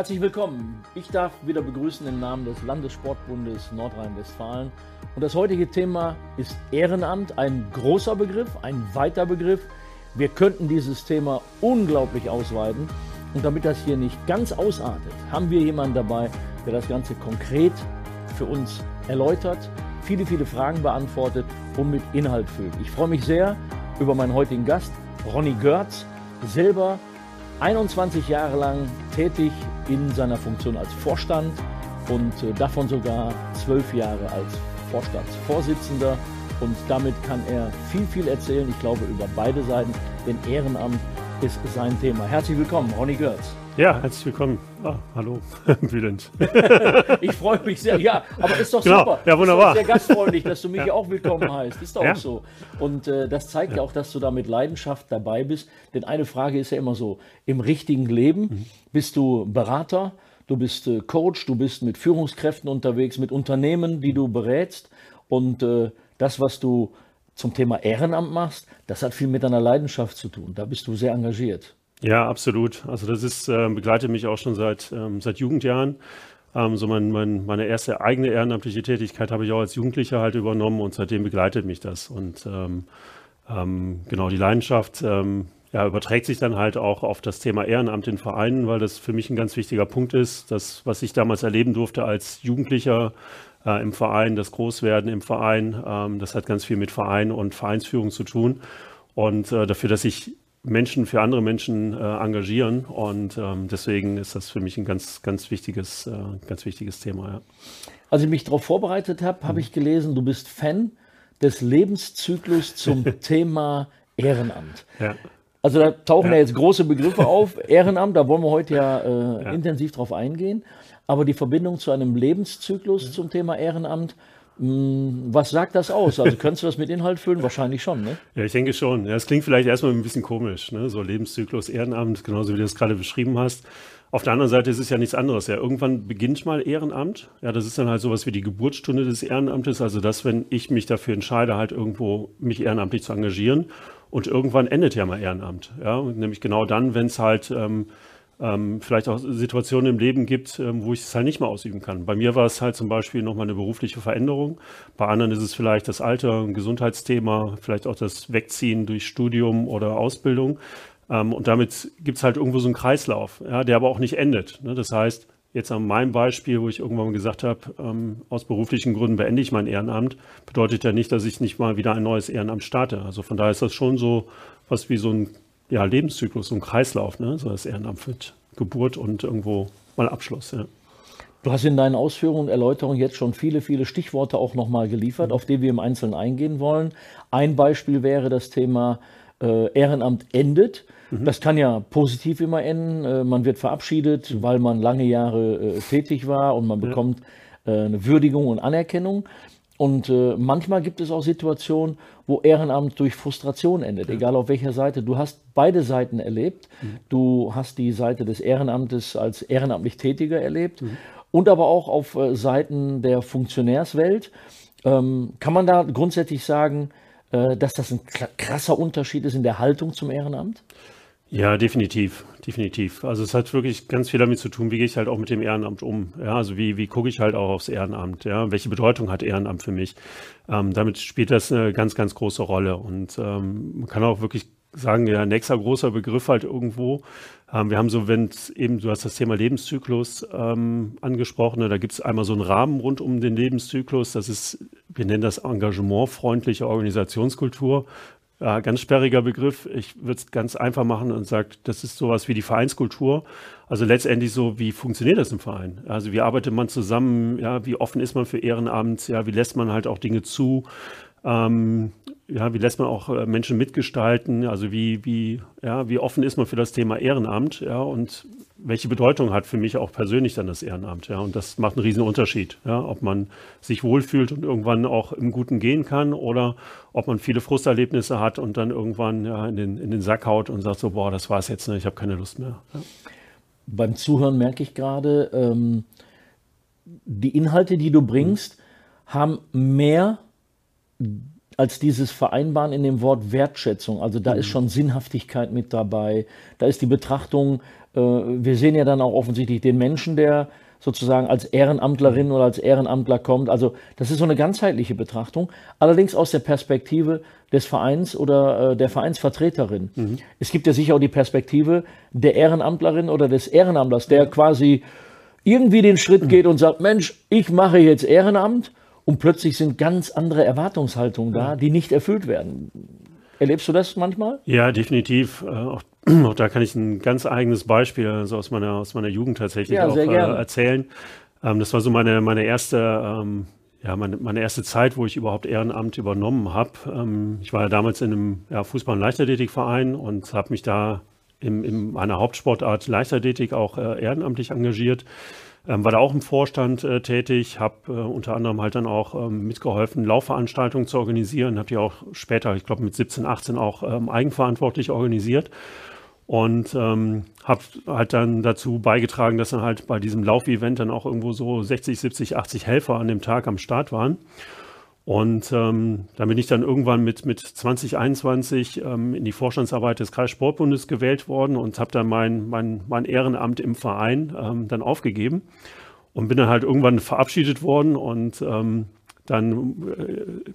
Herzlich willkommen. Ich darf wieder begrüßen im Namen des Landessportbundes Nordrhein-Westfalen. Und das heutige Thema ist Ehrenamt, ein großer Begriff, ein weiter Begriff. Wir könnten dieses Thema unglaublich ausweiten. Und damit das hier nicht ganz ausartet, haben wir jemanden dabei, der das Ganze konkret für uns erläutert, viele, viele Fragen beantwortet und mit Inhalt füllt. Ich freue mich sehr über meinen heutigen Gast, Ronny Görz, selber 21 Jahre lang tätig in seiner Funktion als Vorstand und äh, davon sogar zwölf Jahre als Vorstandsvorsitzender. Und damit kann er viel, viel erzählen, ich glaube, über beide Seiten, denn Ehrenamt ist sein Thema. Herzlich willkommen, Ronny Görz. Ja, herzlich willkommen. Ah, hallo, Bülent. ich freue mich sehr. Ja, aber ist doch genau. super. Ja, wunderbar. Ist sehr gastfreundlich, dass du mich ja. auch willkommen heißt. Ist doch ja. auch so. Und äh, das zeigt ja. ja. auch, dass du da mit Leidenschaft dabei bist. Denn eine Frage ist ja immer so: Im richtigen Leben mhm. bist du Berater, du bist äh, Coach, du bist mit Führungskräften unterwegs, mit Unternehmen, die du berätst. Und äh, das, was du zum Thema Ehrenamt machst, das hat viel mit deiner Leidenschaft zu tun. Da bist du sehr engagiert. Ja, absolut. Also das ist, äh, begleitet mich auch schon seit, ähm, seit Jugendjahren. Ähm, so mein, mein, meine erste eigene ehrenamtliche Tätigkeit habe ich auch als Jugendlicher halt übernommen und seitdem begleitet mich das. Und ähm, ähm, genau die Leidenschaft ähm, ja, überträgt sich dann halt auch auf das Thema Ehrenamt in Vereinen, weil das für mich ein ganz wichtiger Punkt ist. Das, was ich damals erleben durfte als Jugendlicher äh, im Verein, das Großwerden im Verein, ähm, das hat ganz viel mit Verein und Vereinsführung zu tun. Und äh, dafür, dass ich Menschen für andere Menschen äh, engagieren. Und ähm, deswegen ist das für mich ein ganz, ganz wichtiges, äh, ganz wichtiges Thema. Ja. Als ich mich darauf vorbereitet habe, habe mhm. ich gelesen, du bist Fan des Lebenszyklus zum Thema Ehrenamt. Ja. Also da tauchen ja. ja. jetzt große Begriffe auf. Ehrenamt, da wollen wir heute ja, äh, intensiv drauf eingehen. Aber die Verbindung zu einem Lebenszyklus zum Thema Ehrenamt, was sagt das aus? Also könntest du das mit Inhalt füllen? Wahrscheinlich schon, ne? Ja, ich denke schon. Ja, es klingt vielleicht erstmal ein bisschen komisch, ne? So Lebenszyklus, Ehrenamt, genauso wie du das gerade beschrieben hast. Auf der anderen Seite ist es ja nichts anderes. Ja, irgendwann beginnt mal Ehrenamt. Ja, das ist dann halt sowas wie die Geburtsstunde des Ehrenamtes. Also das, wenn ich mich dafür entscheide, halt irgendwo mich ehrenamtlich zu engagieren. Und irgendwann endet ja mal Ehrenamt. Ja, nämlich genau dann, wenn es halt ähm, ähm, vielleicht auch Situationen im Leben gibt, ähm, wo ich es halt nicht mehr ausüben kann. Bei mir war es halt zum Beispiel nochmal eine berufliche Veränderung. Bei anderen ist es vielleicht das Alter, ein Gesundheitsthema, vielleicht auch das Wegziehen durch Studium oder Ausbildung. Ähm, und damit gibt es halt irgendwo so einen Kreislauf, ja, der aber auch nicht endet. Ne? Das heißt, jetzt an meinem Beispiel, wo ich irgendwann mal gesagt habe, ähm, aus beruflichen Gründen beende ich mein Ehrenamt, bedeutet ja nicht, dass ich nicht mal wieder ein neues Ehrenamt starte. Also von daher ist das schon so was wie so ein ja, Lebenszyklus, ein Kreislauf, ne? so das Ehrenamt mit Geburt und irgendwo mal Abschluss. Ja. Du hast in deinen Ausführungen und Erläuterungen jetzt schon viele, viele Stichworte auch nochmal geliefert, mhm. auf die wir im Einzelnen eingehen wollen. Ein Beispiel wäre das Thema äh, Ehrenamt endet. Mhm. Das kann ja positiv immer enden. Äh, man wird verabschiedet, weil man lange Jahre äh, tätig war und man bekommt äh, eine Würdigung und Anerkennung. Und äh, manchmal gibt es auch Situationen, wo Ehrenamt durch Frustration endet, ja. egal auf welcher Seite. Du hast beide Seiten erlebt. Mhm. Du hast die Seite des Ehrenamtes als ehrenamtlich Tätiger erlebt mhm. und aber auch auf äh, Seiten der Funktionärswelt. Ähm, kann man da grundsätzlich sagen, äh, dass das ein krasser Unterschied ist in der Haltung zum Ehrenamt? Ja, definitiv, definitiv. Also es hat wirklich ganz viel damit zu tun, wie gehe ich halt auch mit dem Ehrenamt um. Ja, also wie, wie gucke ich halt auch aufs Ehrenamt, ja, welche Bedeutung hat Ehrenamt für mich. Ähm, damit spielt das eine ganz, ganz große Rolle. Und ähm, man kann auch wirklich sagen, ja, nächster großer Begriff halt irgendwo. Ähm, wir haben so, wenn eben, du hast das Thema Lebenszyklus ähm, angesprochen, ne, da gibt es einmal so einen Rahmen rund um den Lebenszyklus. Das ist, wir nennen das engagementfreundliche Organisationskultur. Ja, ganz sperriger Begriff. Ich würde es ganz einfach machen und sage, das ist sowas wie die Vereinskultur. Also letztendlich so, wie funktioniert das im Verein? Also wie arbeitet man zusammen? Ja, wie offen ist man für Ehrenamt? Ja, wie lässt man halt auch Dinge zu? Ähm, ja, wie lässt man auch äh, Menschen mitgestalten? Also wie, wie, ja, wie offen ist man für das Thema Ehrenamt? Ja, und welche Bedeutung hat für mich auch persönlich dann das Ehrenamt? Ja, und das macht einen riesen Unterschied. Ja, ob man sich wohlfühlt und irgendwann auch im Guten gehen kann oder ob man viele Frusterlebnisse hat und dann irgendwann ja, in, den, in den Sack haut und sagt so, boah, das war's jetzt, ne? ich habe keine Lust mehr. Ja. Beim Zuhören merke ich gerade, ähm, die Inhalte, die du bringst, haben mehr als dieses Vereinbaren in dem Wort Wertschätzung. Also da mhm. ist schon Sinnhaftigkeit mit dabei. Da ist die Betrachtung, äh, wir sehen ja dann auch offensichtlich den Menschen, der sozusagen als Ehrenamtlerin oder als Ehrenamtler kommt. Also das ist so eine ganzheitliche Betrachtung, allerdings aus der Perspektive des Vereins oder äh, der Vereinsvertreterin. Mhm. Es gibt ja sicher auch die Perspektive der Ehrenamtlerin oder des Ehrenamtlers, der quasi irgendwie den Schritt geht und sagt, Mensch, ich mache jetzt Ehrenamt und plötzlich sind ganz andere Erwartungshaltungen da, die nicht erfüllt werden. Erlebst du das manchmal? Ja, definitiv. Äh, auch, auch, da kann ich ein ganz eigenes Beispiel also aus, meiner, aus meiner Jugend tatsächlich ja, auch äh, erzählen. Ähm, das war so meine, meine erste ähm, ja, meine, meine erste Zeit, wo ich überhaupt Ehrenamt übernommen habe. Ähm, ich war ja damals in einem ja, Fußball- und Leichtathletikverein und habe mich da in, in meiner Hauptsportart Leichtathletik auch äh, ehrenamtlich engagiert. Ähm, war da auch im Vorstand äh, tätig, habe äh, unter anderem halt dann auch ähm, mitgeholfen, Laufveranstaltungen zu organisieren, habe die auch später, ich glaube mit 17, 18 auch ähm, eigenverantwortlich organisiert und ähm, habe halt dann dazu beigetragen, dass dann halt bei diesem Laufevent dann auch irgendwo so 60, 70, 80 Helfer an dem Tag am Start waren. Und ähm, dann bin ich dann irgendwann mit, mit 2021 ähm, in die Vorstandsarbeit des Kreissportbundes gewählt worden und habe dann mein, mein, mein Ehrenamt im Verein ähm, dann aufgegeben und bin dann halt irgendwann verabschiedet worden und ähm, dann äh,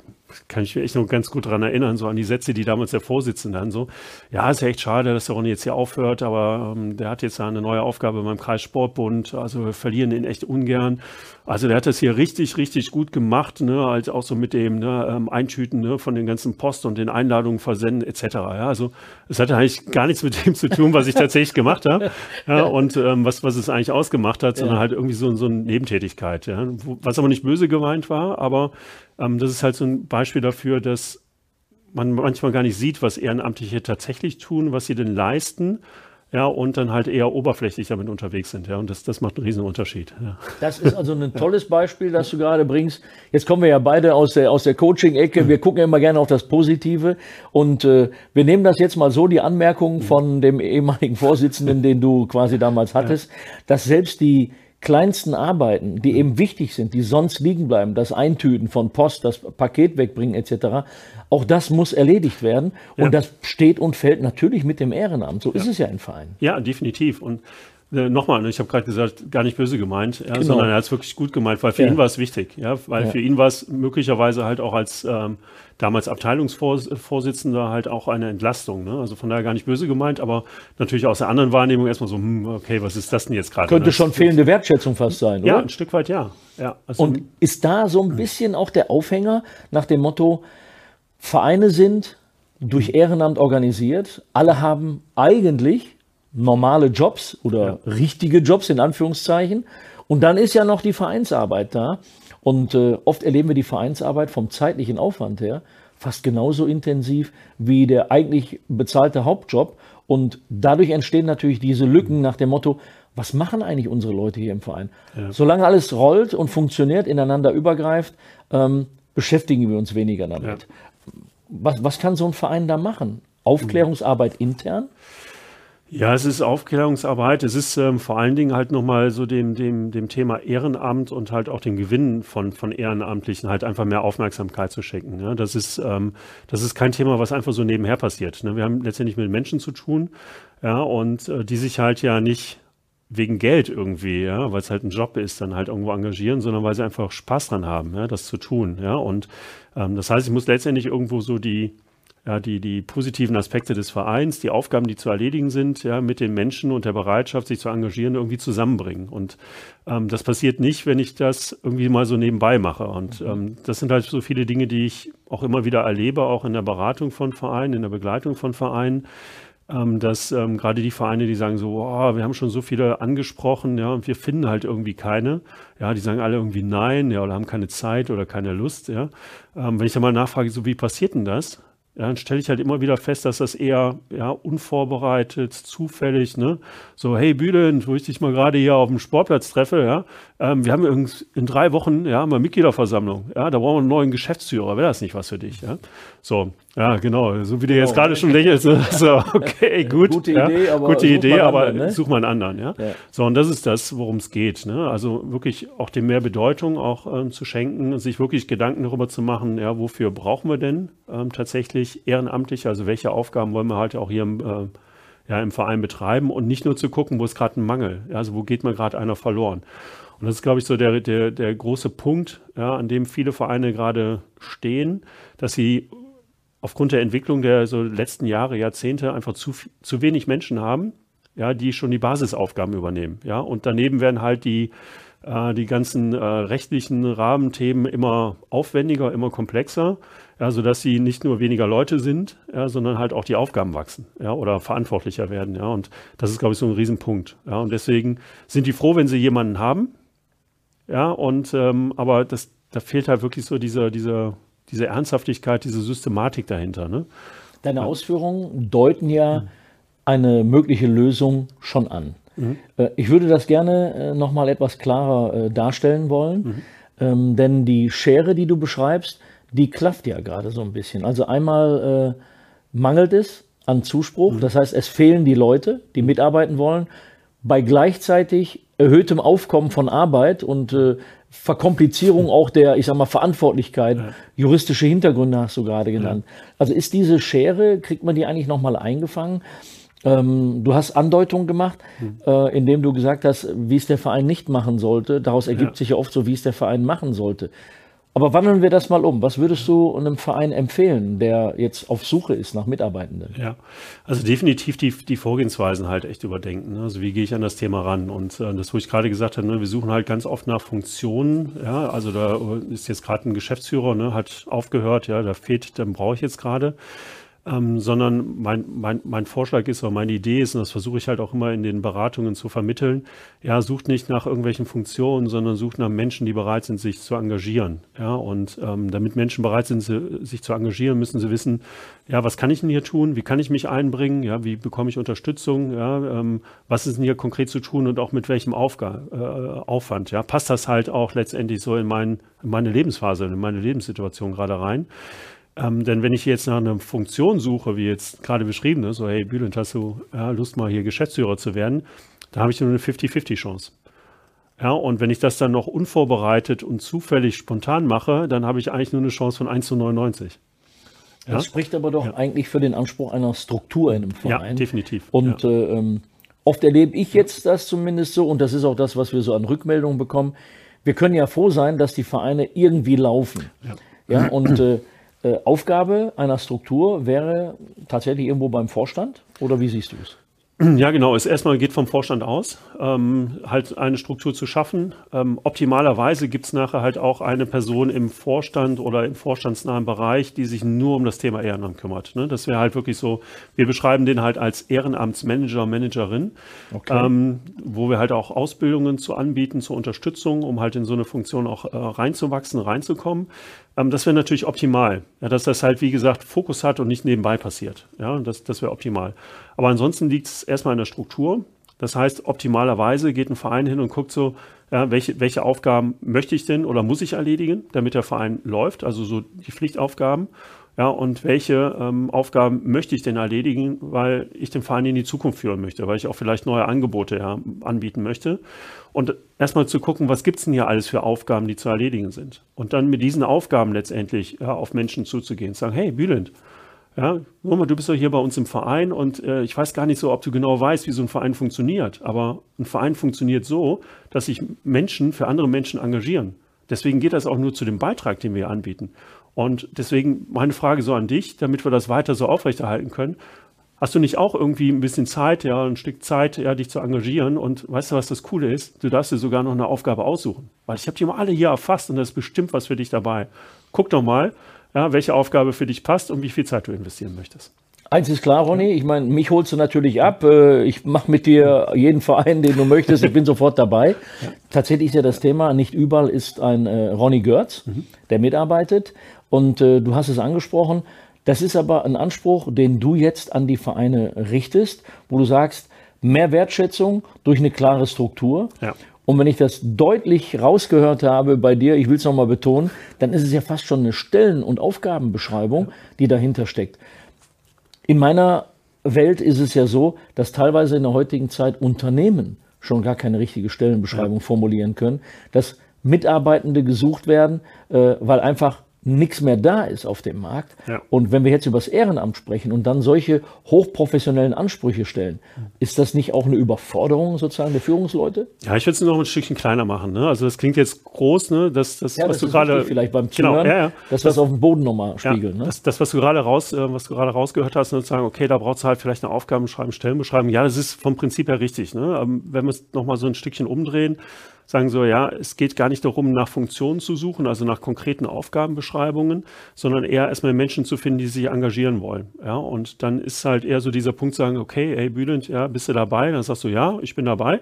kann ich mich echt noch ganz gut daran erinnern, so an die Sätze, die damals der Vorsitzende dann so, ja, ist ja echt schade, dass der Ronny jetzt hier aufhört, aber ähm, der hat jetzt eine neue Aufgabe beim Kreissportbund, also wir verlieren ihn echt ungern. Also der hat das hier richtig, richtig gut gemacht, ne, halt auch so mit dem ne, ähm, Eintüten ne, von den ganzen Post und den Einladungen versenden etc. Ja, also es hatte eigentlich gar nichts mit dem zu tun, was ich tatsächlich gemacht habe ja, und ähm, was, was es eigentlich ausgemacht hat, sondern ja. halt irgendwie so, so eine Nebentätigkeit, ja, was aber nicht böse gemeint war, aber ähm, das ist halt so ein Beispiel dafür, dass man manchmal gar nicht sieht, was Ehrenamtliche tatsächlich tun, was sie denn leisten ja, und dann halt eher oberflächlich damit unterwegs sind, ja, und das, das macht einen riesen Unterschied. Ja. Das ist also ein tolles Beispiel, das du gerade bringst. Jetzt kommen wir ja beide aus der, aus der Coaching-Ecke, wir gucken ja immer gerne auf das Positive und äh, wir nehmen das jetzt mal so, die Anmerkung von dem ehemaligen Vorsitzenden, den du quasi damals hattest, dass selbst die kleinsten Arbeiten, die eben wichtig sind, die sonst liegen bleiben, das Eintüten von Post, das Paket wegbringen etc., auch das muss erledigt werden. Und ja. das steht und fällt natürlich mit dem Ehrenamt. So ja. ist es ja im Verein. Ja, definitiv. Und äh, nochmal, ne, ich habe gerade gesagt, gar nicht böse gemeint, ja, genau. sondern er hat es wirklich gut gemeint, weil für ja. ihn war es wichtig, ja, weil ja. für ihn war es möglicherweise halt auch als ähm, damals Abteilungsvorsitzender halt auch eine Entlastung. Ne? Also von daher gar nicht böse gemeint, aber natürlich aus der anderen Wahrnehmung erstmal so, hm, okay, was ist das denn jetzt gerade? Könnte ne? schon fehlende Wertschätzung fast sein, oder? Ja, ein Stück weit ja. ja also, Und ist da so ein bisschen auch der Aufhänger nach dem Motto, Vereine sind durch Ehrenamt organisiert, alle haben eigentlich normale Jobs oder ja. richtige Jobs in Anführungszeichen. Und dann ist ja noch die Vereinsarbeit da. Und äh, oft erleben wir die Vereinsarbeit vom zeitlichen Aufwand her fast genauso intensiv wie der eigentlich bezahlte Hauptjob. Und dadurch entstehen natürlich diese Lücken nach dem Motto, was machen eigentlich unsere Leute hier im Verein? Ja. Solange alles rollt und funktioniert, ineinander übergreift, ähm, beschäftigen wir uns weniger damit. Ja. Was, was kann so ein Verein da machen? Aufklärungsarbeit intern? Ja, es ist Aufklärungsarbeit. Es ist ähm, vor allen Dingen halt nochmal so dem, dem, dem Thema Ehrenamt und halt auch den Gewinn von, von Ehrenamtlichen halt einfach mehr Aufmerksamkeit zu schenken. Ne? Das, ist, ähm, das ist kein Thema, was einfach so nebenher passiert. Ne? Wir haben letztendlich mit Menschen zu tun, ja, und äh, die sich halt ja nicht wegen Geld irgendwie, ja, weil es halt ein Job ist, dann halt irgendwo engagieren, sondern weil sie einfach Spaß dran haben, ja, das zu tun. Ja, und ähm, das heißt, ich muss letztendlich irgendwo so die, ja, die, die positiven Aspekte des Vereins, die Aufgaben, die zu erledigen sind, ja, mit den Menschen und der Bereitschaft, sich zu engagieren, irgendwie zusammenbringen. Und ähm, das passiert nicht, wenn ich das irgendwie mal so nebenbei mache. Und mhm. ähm, das sind halt so viele Dinge, die ich auch immer wieder erlebe, auch in der Beratung von Vereinen, in der Begleitung von Vereinen, ähm, dass ähm, gerade die Vereine, die sagen so, oh, wir haben schon so viele angesprochen, ja, und wir finden halt irgendwie keine, ja, die sagen alle irgendwie nein, ja, oder haben keine Zeit oder keine Lust, ja. Ähm, wenn ich dann mal nachfrage, so wie passiert denn das? Dann stelle ich halt immer wieder fest, dass das eher ja, unvorbereitet, zufällig, ne? So, hey Bülent, wo ich dich mal gerade hier auf dem Sportplatz treffe, ja, ähm, wir haben in drei Wochen ja mal Mitgliederversammlung, ja, da brauchen wir einen neuen Geschäftsführer, wäre das nicht was für dich, ja? So, Ja, genau. So wie du jetzt genau. gerade schon lächelst. So, okay, gut. Gute Idee, aber, Gute Idee, aber anderen, ne? such mal einen anderen. Ja? ja? So, und das ist das, worum es geht. Ne? Also wirklich auch dem mehr Bedeutung auch ähm, zu schenken, sich wirklich Gedanken darüber zu machen, ja, wofür brauchen wir denn ähm, tatsächlich ehrenamtlich? Also welche Aufgaben wollen wir halt auch hier im, äh, ja, im Verein betreiben und nicht nur zu gucken, wo ist gerade ein Mangel. Ja, also wo geht mir gerade einer verloren. Und das ist, glaube ich, so der, der, der große Punkt, ja, an dem viele Vereine gerade stehen, dass sie aufgrund der Entwicklung der so letzten Jahre, Jahrzehnte einfach zu, zu wenig Menschen haben, ja, die schon die Basisaufgaben übernehmen. Ja, und daneben werden halt die, äh, die ganzen äh, rechtlichen Rahmenthemen immer aufwendiger, immer komplexer, ja, sodass sie nicht nur weniger Leute sind, ja, sondern halt auch die Aufgaben wachsen ja, oder verantwortlicher werden. Ja, und das ist, glaube ich, so ein Riesenpunkt. Ja, und deswegen sind die froh, wenn sie jemanden haben. Ja, und ähm, aber das, da fehlt halt wirklich so dieser, dieser diese Ernsthaftigkeit, diese Systematik dahinter. Ne? Deine ja. Ausführungen deuten ja mhm. eine mögliche Lösung schon an. Mhm. Äh, ich würde das gerne äh, nochmal etwas klarer äh, darstellen wollen, mhm. ähm, denn die Schere, die du beschreibst, die klafft ja gerade so ein bisschen. Also einmal äh, mangelt es an Zuspruch, mhm. das heißt, es fehlen die Leute, die mitarbeiten wollen, bei gleichzeitig erhöhtem Aufkommen von Arbeit und äh, Verkomplizierung auch der, ich sag mal, Verantwortlichkeit, ja. juristische Hintergründe hast du gerade genannt. Ja. Also ist diese Schere, kriegt man die eigentlich nochmal eingefangen? Ähm, du hast Andeutungen gemacht, mhm. äh, indem du gesagt hast, wie es der Verein nicht machen sollte. Daraus ergibt ja. sich ja oft so, wie es der Verein machen sollte. Aber wandeln wir das mal um. Was würdest du einem Verein empfehlen, der jetzt auf Suche ist nach Mitarbeitenden? Ja, also definitiv die, die Vorgehensweisen halt echt überdenken. Ne? Also wie gehe ich an das Thema ran? Und äh, das, wo ich gerade gesagt habe, ne, wir suchen halt ganz oft nach Funktionen. Ja, also da ist jetzt gerade ein Geschäftsführer, ne, hat aufgehört, ja, da fehlt, dann brauche ich jetzt gerade ähm, sondern mein, mein, mein Vorschlag ist oder meine Idee ist, und das versuche ich halt auch immer in den Beratungen zu vermitteln, ja, sucht nicht nach irgendwelchen Funktionen, sondern sucht nach Menschen, die bereit sind, sich zu engagieren. Ja, und ähm, damit Menschen bereit sind, sich zu engagieren, müssen sie wissen, ja, was kann ich denn hier tun? Wie kann ich mich einbringen? Ja, wie bekomme ich Unterstützung? Ja, ähm, was ist denn hier konkret zu tun und auch mit welchem Aufga äh, Aufwand? Ja, passt das halt auch letztendlich so in, mein, in meine Lebensphase, in meine Lebenssituation gerade rein? Ähm, denn wenn ich jetzt nach einer Funktion suche, wie jetzt gerade beschrieben, ne, so hey Bülent, hast du ja, Lust mal hier Geschäftsführer zu werden, da habe ich nur eine 50-50 Chance. Ja, und wenn ich das dann noch unvorbereitet und zufällig spontan mache, dann habe ich eigentlich nur eine Chance von 1 zu 99. Ja? Das spricht aber doch ja. eigentlich für den Anspruch einer Struktur in einem Verein. Ja, definitiv. Und ja. Äh, ähm, oft erlebe ich jetzt das zumindest so, und das ist auch das, was wir so an Rückmeldungen bekommen. Wir können ja froh sein, dass die Vereine irgendwie laufen. Ja, ja und äh, äh, Aufgabe einer Struktur wäre tatsächlich irgendwo beim Vorstand oder wie siehst du es? Ja, genau. Es erstmal geht vom Vorstand aus, ähm, halt eine Struktur zu schaffen. Ähm, optimalerweise gibt es nachher halt auch eine Person im Vorstand oder im vorstandsnahen Bereich, die sich nur um das Thema Ehrenamt kümmert. Ne? Das wäre halt wirklich so, wir beschreiben den halt als Ehrenamtsmanager, Managerin, okay. ähm, wo wir halt auch Ausbildungen zu anbieten, zur Unterstützung, um halt in so eine Funktion auch äh, reinzuwachsen, reinzukommen. Ähm, das wäre natürlich optimal, ja, dass das halt, wie gesagt, Fokus hat und nicht nebenbei passiert. Ja, das, das wäre optimal. Aber ansonsten liegt es erstmal in der Struktur. Das heißt, optimalerweise geht ein Verein hin und guckt so, ja, welche, welche Aufgaben möchte ich denn oder muss ich erledigen, damit der Verein läuft, also so die Pflichtaufgaben. Ja, und welche ähm, Aufgaben möchte ich denn erledigen, weil ich den Verein in die Zukunft führen möchte, weil ich auch vielleicht neue Angebote ja, anbieten möchte. Und erstmal zu gucken, was gibt es denn hier alles für Aufgaben, die zu erledigen sind. Und dann mit diesen Aufgaben letztendlich ja, auf Menschen zuzugehen, sagen, hey, Bülent, ja, mal, du bist doch hier bei uns im Verein und äh, ich weiß gar nicht so, ob du genau weißt, wie so ein Verein funktioniert. Aber ein Verein funktioniert so, dass sich Menschen für andere Menschen engagieren. Deswegen geht das auch nur zu dem Beitrag, den wir anbieten. Und deswegen meine Frage so an dich, damit wir das weiter so aufrechterhalten können. Hast du nicht auch irgendwie ein bisschen Zeit, ja, ein Stück Zeit, ja, dich zu engagieren? Und weißt du, was das Coole ist? Du darfst dir sogar noch eine Aufgabe aussuchen. Weil ich habe die mal alle hier erfasst und da ist bestimmt was für dich dabei. Guck doch mal, ja, welche Aufgabe für dich passt und wie viel Zeit du investieren möchtest. Eins ist klar, Ronny, ich meine, mich holst du natürlich ab. Äh, ich mache mit dir jeden Verein, den du möchtest. Ich bin sofort dabei. Tatsächlich ist ja das Thema, nicht überall ist ein äh, Ronny Görz, mhm. der mitarbeitet. Und äh, du hast es angesprochen. Das ist aber ein Anspruch, den du jetzt an die Vereine richtest, wo du sagst, mehr Wertschätzung durch eine klare Struktur. Ja. Und wenn ich das deutlich rausgehört habe bei dir, ich will es nochmal betonen, dann ist es ja fast schon eine Stellen- und Aufgabenbeschreibung, die dahinter steckt. In meiner Welt ist es ja so, dass teilweise in der heutigen Zeit Unternehmen schon gar keine richtige Stellenbeschreibung ja. formulieren können, dass Mitarbeitende gesucht werden, äh, weil einfach nichts mehr da ist auf dem Markt. Ja. Und wenn wir jetzt über das Ehrenamt sprechen und dann solche hochprofessionellen Ansprüche stellen, ist das nicht auch eine Überforderung sozusagen der Führungsleute? Ja, ich würde es noch ein Stückchen kleiner machen. Ne? Also das klingt jetzt groß, ne? das, das, ja, was das du gerade vielleicht beim genau, Zuhören, genau, ja, ja. das, das auf dem Boden nochmal spiegeln. ne? das, das, was du gerade raus, äh, was du gerade rausgehört hast, sozusagen, ne, okay, da braucht es halt vielleicht eine Aufgabenbeschreibung, Stellenbeschreibung. Ja, das ist vom Prinzip her richtig. Ne? Ähm, wenn wir es nochmal so ein Stückchen umdrehen, sagen so, ja, es geht gar nicht darum, nach Funktionen zu suchen, also nach konkreten Aufgabenbeschreibungen, sondern eher erstmal Menschen zu finden, die sich engagieren wollen. Ja, und dann ist halt eher so dieser Punkt sagen, okay, ey, Bülent, ja, bist du dabei? Dann sagst du, ja, ich bin dabei.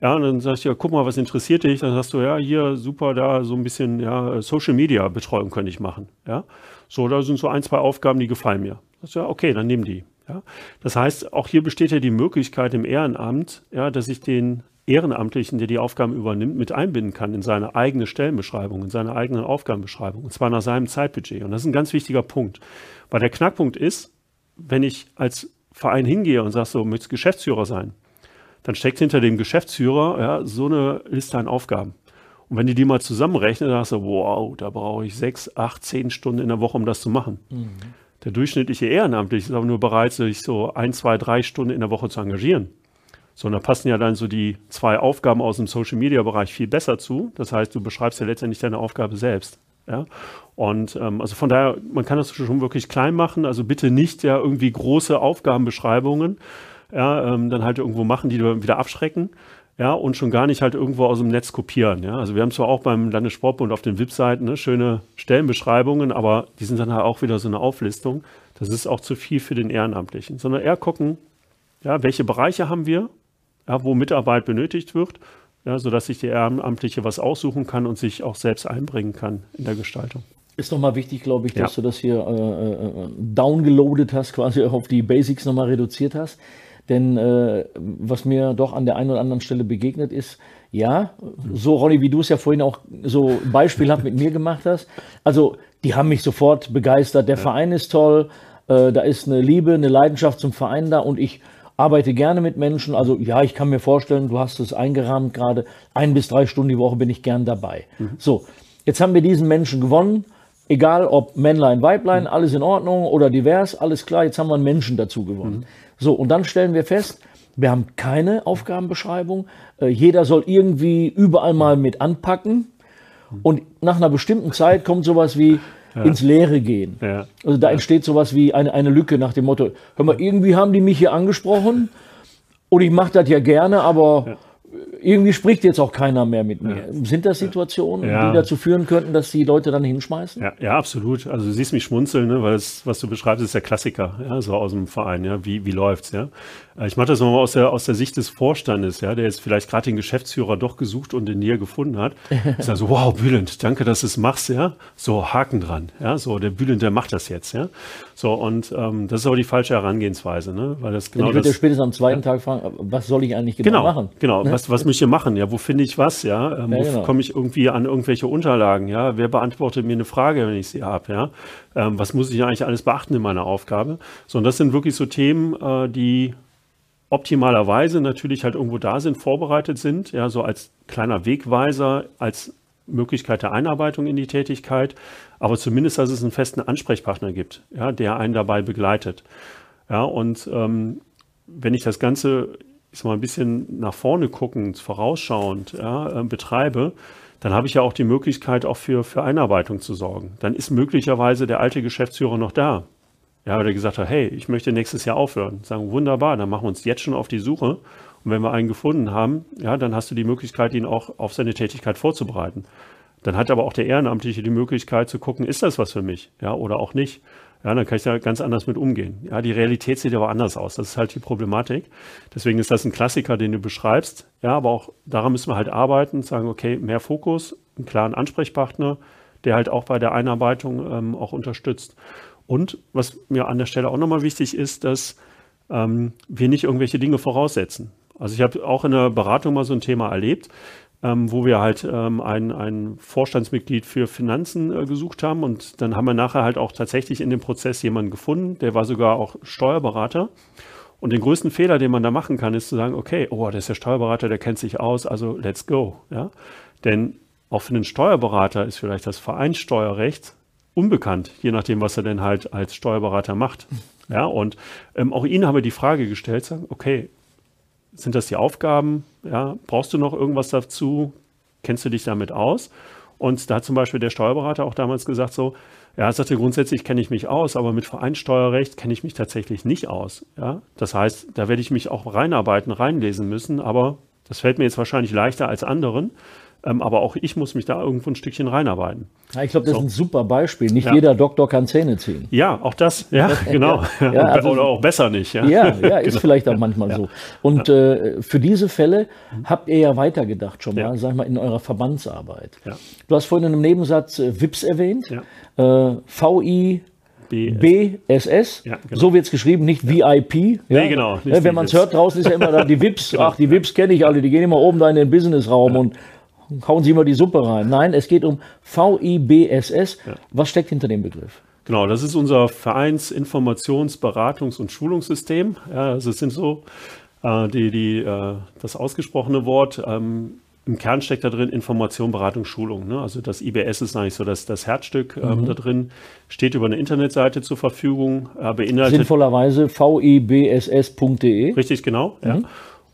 Ja, und dann sagst du, ja, guck mal, was interessiert dich? Dann sagst du, ja, hier, super, da so ein bisschen, ja, Social Media Betreuung könnte ich machen. Ja, so, da sind so ein, zwei Aufgaben, die gefallen mir. Das ist ja, okay, dann nimm die. Ja, das heißt, auch hier besteht ja die Möglichkeit im Ehrenamt, ja, dass ich den Ehrenamtlichen, der die Aufgaben übernimmt, mit einbinden kann in seine eigene Stellenbeschreibung, in seine eigene Aufgabenbeschreibung, und zwar nach seinem Zeitbudget. Und das ist ein ganz wichtiger Punkt. Weil der Knackpunkt ist, wenn ich als Verein hingehe und sage so, möchtest Geschäftsführer sein, dann steckt hinter dem Geschäftsführer ja, so eine Liste an Aufgaben. Und wenn die die mal zusammenrechnen, dann sagst du, wow, da brauche ich sechs, acht, zehn Stunden in der Woche, um das zu machen. Mhm. Der durchschnittliche Ehrenamtliche ist aber nur bereit, sich so ein, zwei, drei Stunden in der Woche zu engagieren. So, und da passen ja dann so die zwei Aufgaben aus dem Social Media Bereich viel besser zu. Das heißt, du beschreibst ja letztendlich deine Aufgabe selbst. Ja? Und ähm, also von daher, man kann das schon wirklich klein machen. Also bitte nicht ja irgendwie große Aufgabenbeschreibungen, ja, ähm, dann halt irgendwo machen, die du wieder abschrecken. Ja, und schon gar nicht halt irgendwo aus dem Netz kopieren. Ja, also wir haben zwar auch beim Landessportbund auf den VIP-Seiten ne, schöne Stellenbeschreibungen, aber die sind dann halt auch wieder so eine Auflistung. Das ist auch zu viel für den Ehrenamtlichen, sondern eher gucken, ja, welche Bereiche haben wir, ja, wo Mitarbeit benötigt wird, ja, sodass sich der Ehrenamtliche was aussuchen kann und sich auch selbst einbringen kann in der Gestaltung. Ist nochmal wichtig, glaube ich, dass ja. du das hier äh, äh, downgeloadet hast, quasi auf die Basics nochmal reduziert hast. Denn äh, was mir doch an der einen oder anderen Stelle begegnet ist, ja, so Ronny, wie du es ja vorhin auch so beispielhaft mit mir gemacht hast. Also, die haben mich sofort begeistert. Der ja. Verein ist toll, äh, da ist eine Liebe, eine Leidenschaft zum Verein da und ich arbeite gerne mit Menschen. Also ja, ich kann mir vorstellen, du hast es eingerahmt gerade, ein bis drei Stunden die Woche bin ich gern dabei. Mhm. So, jetzt haben wir diesen Menschen gewonnen. Egal ob Männlein, Weiblein, mhm. alles in Ordnung oder divers, alles klar, jetzt haben wir einen Menschen dazu gewonnen. Mhm. So, und dann stellen wir fest, wir haben keine Aufgabenbeschreibung. Äh, jeder soll irgendwie überall mal mit anpacken. Mhm. Und nach einer bestimmten Zeit kommt sowas wie, ja. ins Leere gehen. Ja. Also da entsteht sowas wie eine, eine Lücke nach dem Motto, hör mal, irgendwie haben die mich hier angesprochen und ich mache das ja gerne, aber irgendwie spricht jetzt auch keiner mehr mit mir. Ja. Sind das Situationen, ja. die dazu führen könnten, dass die Leute dann hinschmeißen? Ja, ja absolut. Also du siehst mich schmunzeln, ne, weil das, was du beschreibst, ist der Klassiker, ja, so aus dem Verein. Ja, wie wie läuft's? Ja, äh, ich mache das nochmal aus der aus der Sicht des Vorstandes, ja, der jetzt vielleicht gerade den Geschäftsführer doch gesucht und in Nähe gefunden hat. Ich sage so, wow, Bülent, danke, dass du es machst, ja. So Haken dran, ja. So der Bülent, der macht das jetzt, ja. So und ähm, das ist aber die falsche Herangehensweise, ne, weil das genau. Ich würde spätestens am zweiten Tag fragen, was soll ich eigentlich genau, genau machen? Genau, ne? was was muss ich hier machen? Ja, wo finde ich was? Ja, ähm, ja genau. wo komme ich irgendwie an irgendwelche Unterlagen? Ja, wer beantwortet mir eine Frage, wenn ich sie habe? Ja, ähm, was muss ich eigentlich alles beachten in meiner Aufgabe? So, und das sind wirklich so Themen, äh, die optimalerweise natürlich halt irgendwo da sind, vorbereitet sind, ja, so als kleiner Wegweiser, als Möglichkeit der Einarbeitung in die Tätigkeit, aber zumindest, dass es einen festen Ansprechpartner gibt, ja, der einen dabei begleitet. Ja, und ähm, wenn ich das Ganze ich mal, ein bisschen nach vorne guckend, vorausschauend ja, äh, betreibe, dann habe ich ja auch die Möglichkeit, auch für, für Einarbeitung zu sorgen. Dann ist möglicherweise der alte Geschäftsführer noch da. Ja, der gesagt hat, hey, ich möchte nächstes Jahr aufhören. Sagen, wunderbar, dann machen wir uns jetzt schon auf die Suche. Und wenn wir einen gefunden haben, ja, dann hast du die Möglichkeit, ihn auch auf seine Tätigkeit vorzubereiten. Dann hat aber auch der Ehrenamtliche die Möglichkeit zu gucken, ist das was für mich? Ja, oder auch nicht. Ja, dann kann ich da ganz anders mit umgehen. Ja, die Realität sieht aber anders aus. Das ist halt die Problematik. Deswegen ist das ein Klassiker, den du beschreibst. Ja, aber auch daran müssen wir halt arbeiten, sagen, okay, mehr Fokus, einen klaren Ansprechpartner, der halt auch bei der Einarbeitung ähm, auch unterstützt. Und was mir an der Stelle auch nochmal wichtig ist, dass ähm, wir nicht irgendwelche Dinge voraussetzen. Also ich habe auch in der Beratung mal so ein Thema erlebt. Ähm, wo wir halt ähm, ein, ein Vorstandsmitglied für Finanzen äh, gesucht haben. Und dann haben wir nachher halt auch tatsächlich in dem Prozess jemanden gefunden, der war sogar auch Steuerberater. Und den größten Fehler, den man da machen kann, ist zu sagen, okay, oh, der ist der Steuerberater, der kennt sich aus, also let's go. Ja? Denn auch für den Steuerberater ist vielleicht das Vereinssteuerrecht unbekannt, je nachdem, was er denn halt als Steuerberater macht. Ja, und ähm, auch Ihnen haben wir die Frage gestellt, sagen, okay, sind das die Aufgaben? Ja, brauchst du noch irgendwas dazu? Kennst du dich damit aus? Und da hat zum Beispiel der Steuerberater auch damals gesagt, so, ja, er sagte, grundsätzlich kenne ich mich aus, aber mit Vereinssteuerrecht kenne ich mich tatsächlich nicht aus. Ja, das heißt, da werde ich mich auch reinarbeiten, reinlesen müssen, aber das fällt mir jetzt wahrscheinlich leichter als anderen. Ähm, aber auch ich muss mich da irgendwo ein Stückchen reinarbeiten. Ja, ich glaube, das so. ist ein super Beispiel. Nicht ja. jeder Doktor kann Zähne ziehen. Ja, auch das. Ja, genau. ja, also, Oder auch besser nicht. Ja, ja, ja ist genau. vielleicht auch manchmal so. Und äh, für diese Fälle habt ihr ja weitergedacht schon mal, sag ich mal, in eurer Verbandsarbeit. Du hast vorhin in einem Nebensatz äh, WIPS erwähnt. Äh, VI BSS, ja, genau. so wird es geschrieben, nicht VIP. Ja? Nee, genau. Wenn man es hört, draußen ist ja immer da die VIPs. genau. Ach, die VIPs kenne ich alle, die gehen immer oben da in den Businessraum ja. und hauen Sie mal die Suppe rein. Nein, es geht um VIBSS. Ja. Was steckt hinter dem Begriff? Genau, das ist unser Vereinsinformations-, Beratungs- und Schulungssystem. Ja, also es sind so äh, die, die, äh, das ausgesprochene Wort. Ähm, Im Kern steckt da drin Information, Beratung, Schulung. Ne? Also das IBS ist eigentlich so das, das Herzstück ähm, mhm. da drin. Steht über eine Internetseite zur Verfügung. Äh, beinhaltet Sinnvollerweise vibss.de. Richtig, genau. Mhm. Ja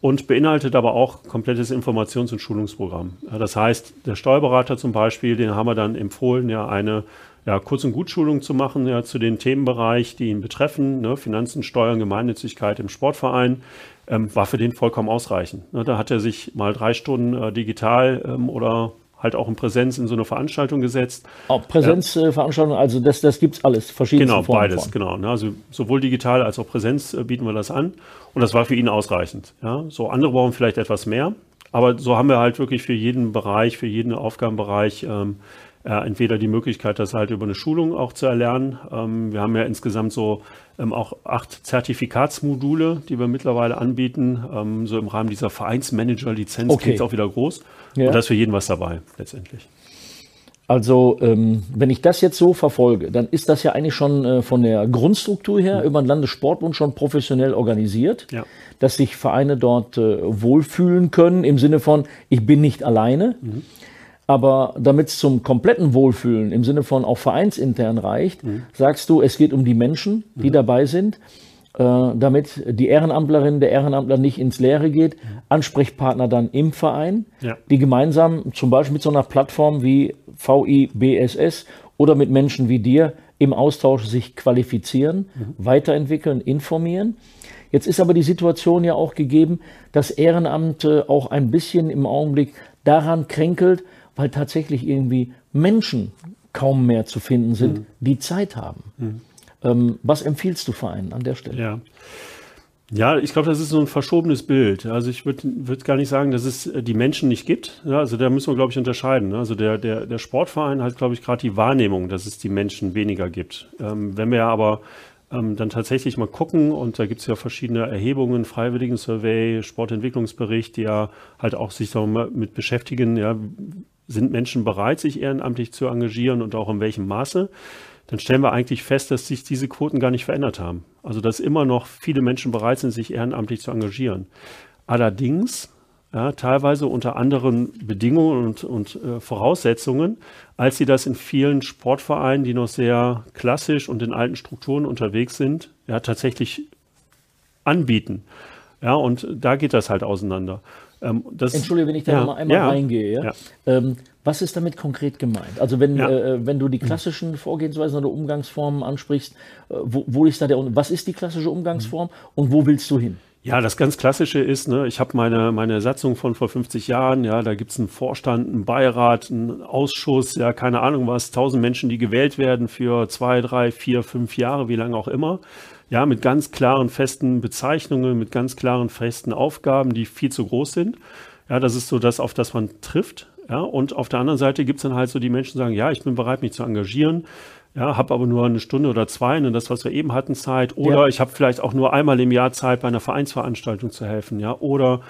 und beinhaltet aber auch komplettes Informations- und Schulungsprogramm. Das heißt, der Steuerberater zum Beispiel, den haben wir dann empfohlen, ja eine ja, Kurz- und Gutschulung zu machen ja, zu den Themenbereich, die ihn betreffen, ne, Finanzen, Steuern, Gemeinnützigkeit im Sportverein, ähm, war für den vollkommen ausreichend. Ne, da hat er sich mal drei Stunden äh, digital ähm, oder halt auch in Präsenz in so eine Veranstaltung gesetzt. Auch Präsenzveranstaltungen, also das, das gibt es alles, verschiedene Genau, Formen beides, von. genau. Ne? Also sowohl digital als auch Präsenz äh, bieten wir das an und das war für ihn ausreichend. Ja? So andere brauchen vielleicht etwas mehr, aber so haben wir halt wirklich für jeden Bereich, für jeden Aufgabenbereich ähm, äh, entweder die Möglichkeit, das halt über eine Schulung auch zu erlernen. Ähm, wir haben ja insgesamt so ähm, auch acht Zertifikatsmodule, die wir mittlerweile anbieten. Ähm, so im Rahmen dieser Vereinsmanager-Lizenz okay. auch wieder groß. Ja. Und da ist für jeden was dabei, letztendlich. Also, ähm, wenn ich das jetzt so verfolge, dann ist das ja eigentlich schon äh, von der Grundstruktur her mhm. über den Landessportbund schon professionell organisiert, ja. dass sich Vereine dort äh, wohlfühlen können im Sinne von, ich bin nicht alleine. Mhm. Aber damit es zum kompletten Wohlfühlen im Sinne von auch vereinsintern reicht, mhm. sagst du, es geht um die Menschen, die mhm. dabei sind, äh, damit die Ehrenamtlerin, der Ehrenamtler nicht ins Leere geht. Mhm. Ansprechpartner dann im Verein, ja. die gemeinsam zum Beispiel mit so einer Plattform wie VIBSS oder mit Menschen wie dir im Austausch sich qualifizieren, mhm. weiterentwickeln, informieren. Jetzt ist aber die Situation ja auch gegeben, dass Ehrenamt auch ein bisschen im Augenblick daran kränkelt, weil tatsächlich irgendwie Menschen kaum mehr zu finden sind, mhm. die Zeit haben. Mhm. Ähm, was empfiehlst du Vereinen an der Stelle? Ja. Ja, ich glaube, das ist so ein verschobenes Bild. Also ich würde würd gar nicht sagen, dass es äh, die Menschen nicht gibt. Ja, also da müssen wir, glaube ich, unterscheiden. Ne? Also der, der, der Sportverein hat, glaube ich, gerade die Wahrnehmung, dass es die Menschen weniger gibt. Ähm, wenn wir aber ähm, dann tatsächlich mal gucken, und da gibt es ja verschiedene Erhebungen, Freiwilligen Survey, Sportentwicklungsbericht, die ja halt auch sich damit beschäftigen, ja, sind Menschen bereit, sich ehrenamtlich zu engagieren und auch in welchem Maße, dann stellen wir eigentlich fest, dass sich diese Quoten gar nicht verändert haben. Also dass immer noch viele Menschen bereit sind, sich ehrenamtlich zu engagieren. Allerdings ja, teilweise unter anderen Bedingungen und, und äh, Voraussetzungen, als sie das in vielen Sportvereinen, die noch sehr klassisch und in alten Strukturen unterwegs sind, ja, tatsächlich anbieten. Ja, und da geht das halt auseinander. Ähm, das, Entschuldige, wenn ich da ja, noch einmal ja, reingehe. Ähm, was ist damit konkret gemeint? Also wenn, äh, wenn du die klassischen Vorgehensweisen oder Umgangsformen ansprichst, äh, wo, wo, ist da der, was ist die klassische Umgangsform und wo willst du hin? Ja, das ganz Klassische ist, ne, ich habe meine, meine Satzung von vor 50 Jahren, ja, da gibt es einen Vorstand, einen Beirat, einen Ausschuss, ja, keine Ahnung was, tausend Menschen, die gewählt werden für zwei, drei, vier, fünf Jahre, wie lange auch immer ja, mit ganz klaren, festen Bezeichnungen, mit ganz klaren, festen Aufgaben, die viel zu groß sind. Ja, das ist so das, auf das man trifft. Ja, und auf der anderen Seite gibt es dann halt so die Menschen, die sagen, ja, ich bin bereit, mich zu engagieren. Ja, habe aber nur eine Stunde oder zwei, und das, was wir eben hatten, Zeit. Oder ja. ich habe vielleicht auch nur einmal im Jahr Zeit, bei einer Vereinsveranstaltung zu helfen. Ja, oder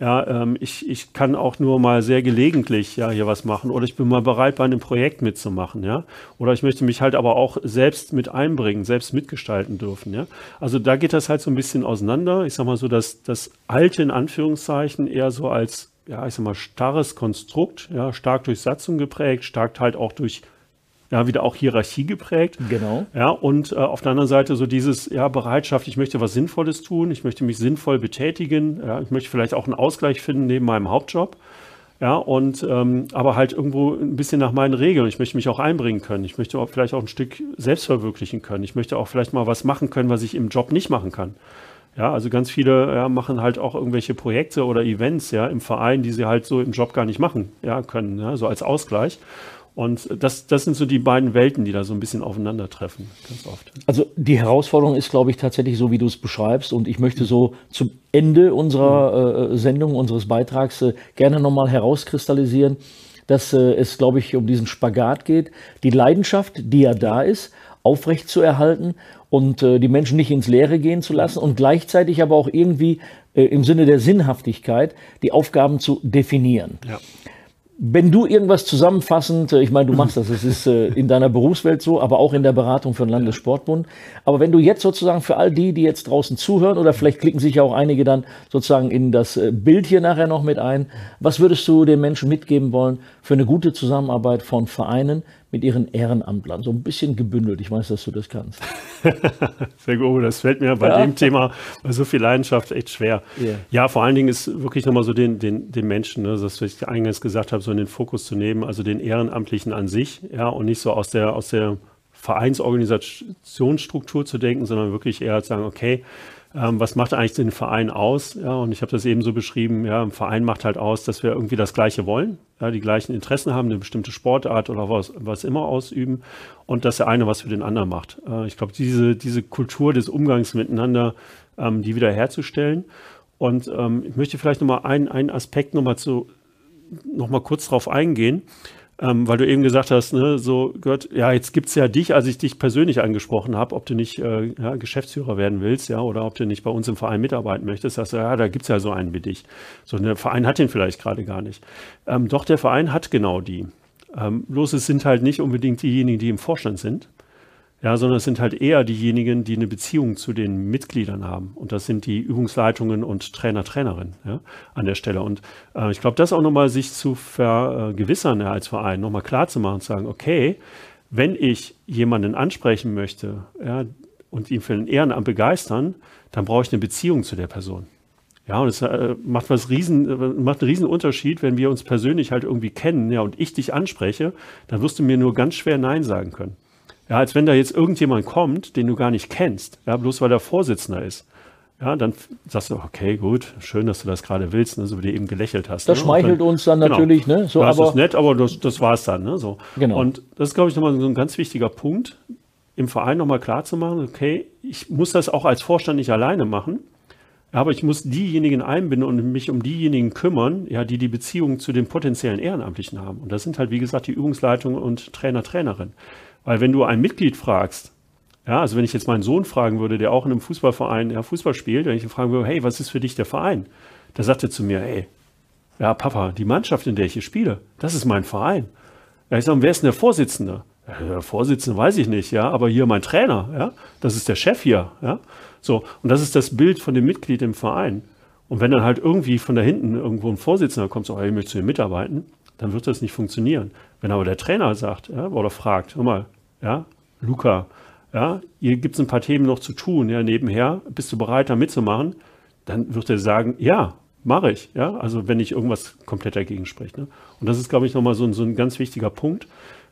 Ja, ähm, ich, ich kann auch nur mal sehr gelegentlich ja hier was machen oder ich bin mal bereit, bei einem Projekt mitzumachen, ja. Oder ich möchte mich halt aber auch selbst mit einbringen, selbst mitgestalten dürfen, ja. Also da geht das halt so ein bisschen auseinander. Ich sag mal so, dass das alte in Anführungszeichen eher so als, ja, ich sag mal, starres Konstrukt, ja, stark durch Satzung geprägt, stark halt auch durch ja, wieder auch Hierarchie geprägt. Genau. Ja, und äh, auf der anderen Seite so dieses, ja, Bereitschaft, ich möchte was Sinnvolles tun, ich möchte mich sinnvoll betätigen, ja, ich möchte vielleicht auch einen Ausgleich finden neben meinem Hauptjob. Ja, und ähm, aber halt irgendwo ein bisschen nach meinen Regeln. Ich möchte mich auch einbringen können. Ich möchte auch vielleicht auch ein Stück selbst verwirklichen können. Ich möchte auch vielleicht mal was machen können, was ich im Job nicht machen kann. Ja, also ganz viele ja, machen halt auch irgendwelche Projekte oder Events ja im Verein, die sie halt so im Job gar nicht machen ja, können, ja, so als Ausgleich. Und das, das sind so die beiden Welten, die da so ein bisschen aufeinandertreffen, ganz oft. Also die Herausforderung ist, glaube ich, tatsächlich so, wie du es beschreibst. Und ich möchte so zum Ende unserer äh, Sendung, unseres Beitrags äh, gerne nochmal herauskristallisieren, dass äh, es, glaube ich, um diesen Spagat geht, die Leidenschaft, die ja da ist, aufrecht zu erhalten und äh, die Menschen nicht ins Leere gehen zu lassen und gleichzeitig aber auch irgendwie äh, im Sinne der Sinnhaftigkeit die Aufgaben zu definieren. Ja. Wenn du irgendwas zusammenfassend, äh, ich meine, du machst das, es ist äh, in deiner Berufswelt so, aber auch in der Beratung für den Landessportbund. Aber wenn du jetzt sozusagen für all die, die jetzt draußen zuhören, oder vielleicht klicken sich ja auch einige dann sozusagen in das äh, Bild hier nachher noch mit ein, was würdest du den Menschen mitgeben wollen für eine gute Zusammenarbeit von Vereinen mit ihren Ehrenamtlern? So ein bisschen gebündelt. Ich weiß, dass du das kannst. Sehr gut. Das fällt mir bei ja. dem Thema bei so viel Leidenschaft echt schwer. Yeah. Ja, vor allen Dingen ist wirklich nochmal so den, den, den Menschen, ne, das, was ich eingangs gesagt habe, so in den Fokus zu nehmen, also den Ehrenamtlichen an sich, ja, und nicht so aus der, aus der Vereinsorganisationsstruktur zu denken, sondern wirklich eher zu sagen, okay, ähm, was macht eigentlich den Verein aus? Ja, und ich habe das eben so beschrieben, ja, ein Verein macht halt aus, dass wir irgendwie das Gleiche wollen, ja, die gleichen Interessen haben, eine bestimmte Sportart oder was, was immer ausüben und dass der eine was für den anderen macht. Äh, ich glaube, diese, diese Kultur des Umgangs miteinander, ähm, die wieder herzustellen. Und ähm, ich möchte vielleicht nochmal einen, einen Aspekt nochmal zu, noch mal kurz drauf eingehen. Ähm, weil du eben gesagt hast, ne, so gehört, ja, jetzt gibt's ja dich, als ich dich persönlich angesprochen habe, ob du nicht äh, ja, Geschäftsführer werden willst, ja, oder ob du nicht bei uns im Verein mitarbeiten möchtest, sagst du, ja, da gibt's ja so einen wie dich. So, der Verein hat den vielleicht gerade gar nicht. Ähm, doch, der Verein hat genau die. Ähm, bloß es sind halt nicht unbedingt diejenigen, die im Vorstand sind, ja, sondern es sind halt eher diejenigen, die eine Beziehung zu den Mitgliedern haben. Und das sind die Übungsleitungen und Trainer, Trainerinnen ja, an der Stelle. Und äh, ich glaube, das auch nochmal sich zu vergewissern ja, als Verein, nochmal klar zu machen, zu sagen, okay, wenn ich jemanden ansprechen möchte ja, und ihn für ein Ehrenamt begeistern, dann brauche ich eine Beziehung zu der Person. Ja, und es äh, macht was riesen, äh, macht einen riesen Unterschied, wenn wir uns persönlich halt irgendwie kennen, ja, und ich dich anspreche, dann wirst du mir nur ganz schwer Nein sagen können. Ja, als wenn da jetzt irgendjemand kommt, den du gar nicht kennst, ja, bloß weil er Vorsitzender ist. Ja, dann sagst du, okay, gut, schön, dass du das gerade willst, ne, so wie du eben gelächelt hast. Das ne? schmeichelt dann, uns dann genau. natürlich, ne? So, das aber, ist nett, aber das, das war es dann, ne? So. Genau. Und das ist, glaube ich, nochmal so ein ganz wichtiger Punkt, im Verein nochmal klar zu machen, okay, ich muss das auch als Vorstand nicht alleine machen, aber ich muss diejenigen einbinden und mich um diejenigen kümmern, ja, die die Beziehung zu den potenziellen Ehrenamtlichen haben. Und das sind halt, wie gesagt, die Übungsleitung und Trainer, Trainerin. Weil wenn du ein Mitglied fragst, ja, also wenn ich jetzt meinen Sohn fragen würde, der auch in einem Fußballverein ja, Fußball spielt, wenn ich ihn fragen würde, hey, was ist für dich der Verein? Da sagt er zu mir, hey, ja, Papa, die Mannschaft, in der ich hier spiele, das ist mein Verein. Ja, ich sage, wer ist denn der Vorsitzende? Der Vorsitzende weiß ich nicht, ja, aber hier mein Trainer, ja, das ist der Chef hier, ja. So, und das ist das Bild von dem Mitglied im Verein. Und wenn dann halt irgendwie von da hinten irgendwo ein Vorsitzender kommt, so, hey, ich möchte zu dir mitarbeiten, dann wird das nicht funktionieren. Wenn aber der Trainer sagt ja, oder fragt, hör mal, ja, Luca, ja, hier gibt es ein paar Themen noch zu tun, ja, nebenher, bist du bereit, da mitzumachen? Dann wird er sagen, ja, mache ich, ja, also wenn nicht irgendwas komplett dagegen spricht. Ne? Und das ist, glaube ich, nochmal so, ein, so ein ganz wichtiger Punkt,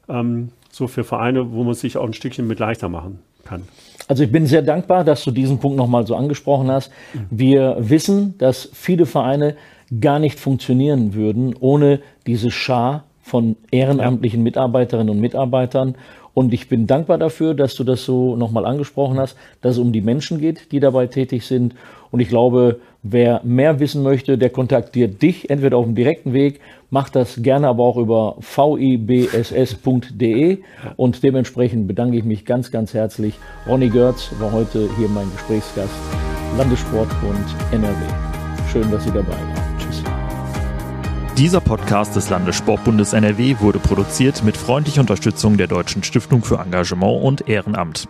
ähm, so für Vereine, wo man sich auch ein Stückchen mit leichter machen kann. Also ich bin sehr dankbar, dass du diesen Punkt nochmal so angesprochen hast. Wir wissen, dass viele Vereine gar nicht funktionieren würden ohne diese Schar von ehrenamtlichen Mitarbeiterinnen und Mitarbeitern. Und ich bin dankbar dafür, dass du das so nochmal angesprochen hast, dass es um die Menschen geht, die dabei tätig sind. Und ich glaube, wer mehr wissen möchte, der kontaktiert dich, entweder auf dem direkten Weg, macht das gerne aber auch über vibss.de. Und dementsprechend bedanke ich mich ganz, ganz herzlich. Ronny Görz war heute hier mein Gesprächsgast, Landessportbund NRW. Schön, dass Sie dabei waren. Dieser Podcast des Landessportbundes NRW wurde produziert mit freundlicher Unterstützung der Deutschen Stiftung für Engagement und Ehrenamt.